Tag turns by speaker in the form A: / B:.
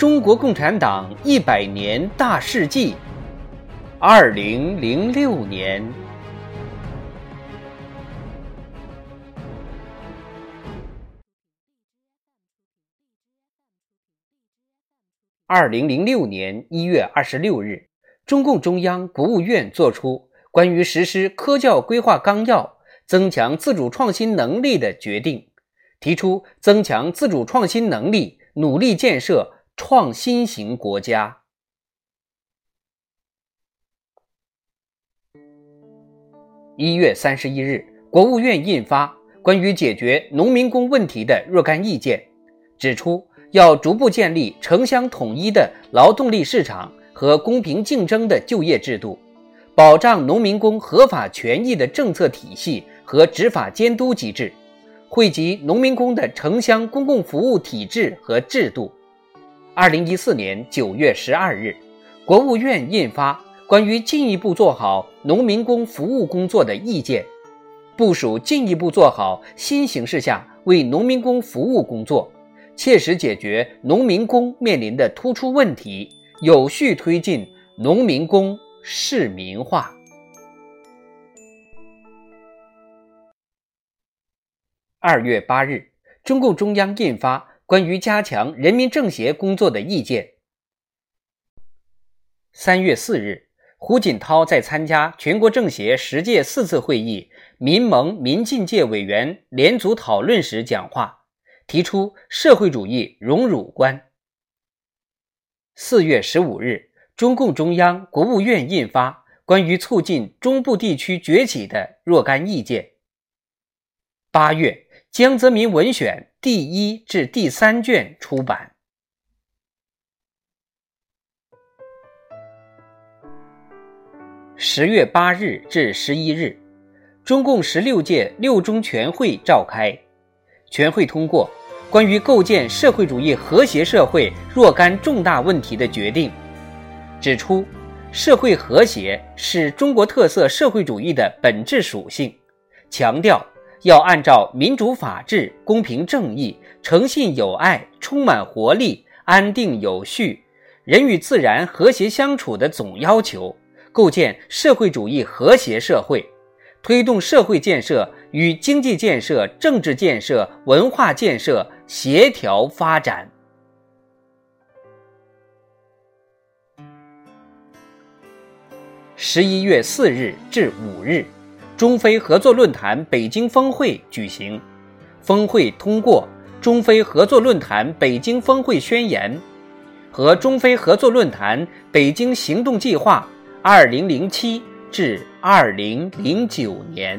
A: 中国共产党一百年大事记》。二零零六年，二零零六年一月二十六日，中共中央、国务院作出关于实施科教规划纲要。增强自主创新能力的决定，提出增强自主创新能力，努力建设创新型国家。一月三十一日，国务院印发《关于解决农民工问题的若干意见》，指出要逐步建立城乡统一的劳动力市场和公平竞争的就业制度，保障农民工合法权益的政策体系。和执法监督机制，汇集农民工的城乡公共服务体制和制度。二零一四年九月十二日，国务院印发《关于进一步做好农民工服务工作的意见》，部署进一步做好新形势下为农民工服务工作，切实解决农民工面临的突出问题，有序推进农民工市民化。二月八日，中共中央印发《关于加强人民政协工作的意见》。三月四日，胡锦涛在参加全国政协十届四次会议民盟民进界委员联组讨论时讲话，提出社会主义荣辱观。四月十五日，中共中央、国务院印发《关于促进中部地区崛起的若干意见》。八月。江泽民文选第一至第三卷出版。十月八日至十一日，中共十六届六中全会召开，全会通过关于构建社会主义和谐社会若干重大问题的决定，指出社会和谐是中国特色社会主义的本质属性，强调。要按照民主、法治、公平、正义、诚信、友爱、充满活力、安定有序、人与自然和谐相处的总要求，构建社会主义和谐社会，推动社会建设与经济建设、政治建设、文化建设协调发展。十一月四日至五日。中非合作论坛北京峰会举行，峰会通过《中非合作论坛北京峰会宣言》和《中非合作论坛北京行动计划（ （2007 至2009年）。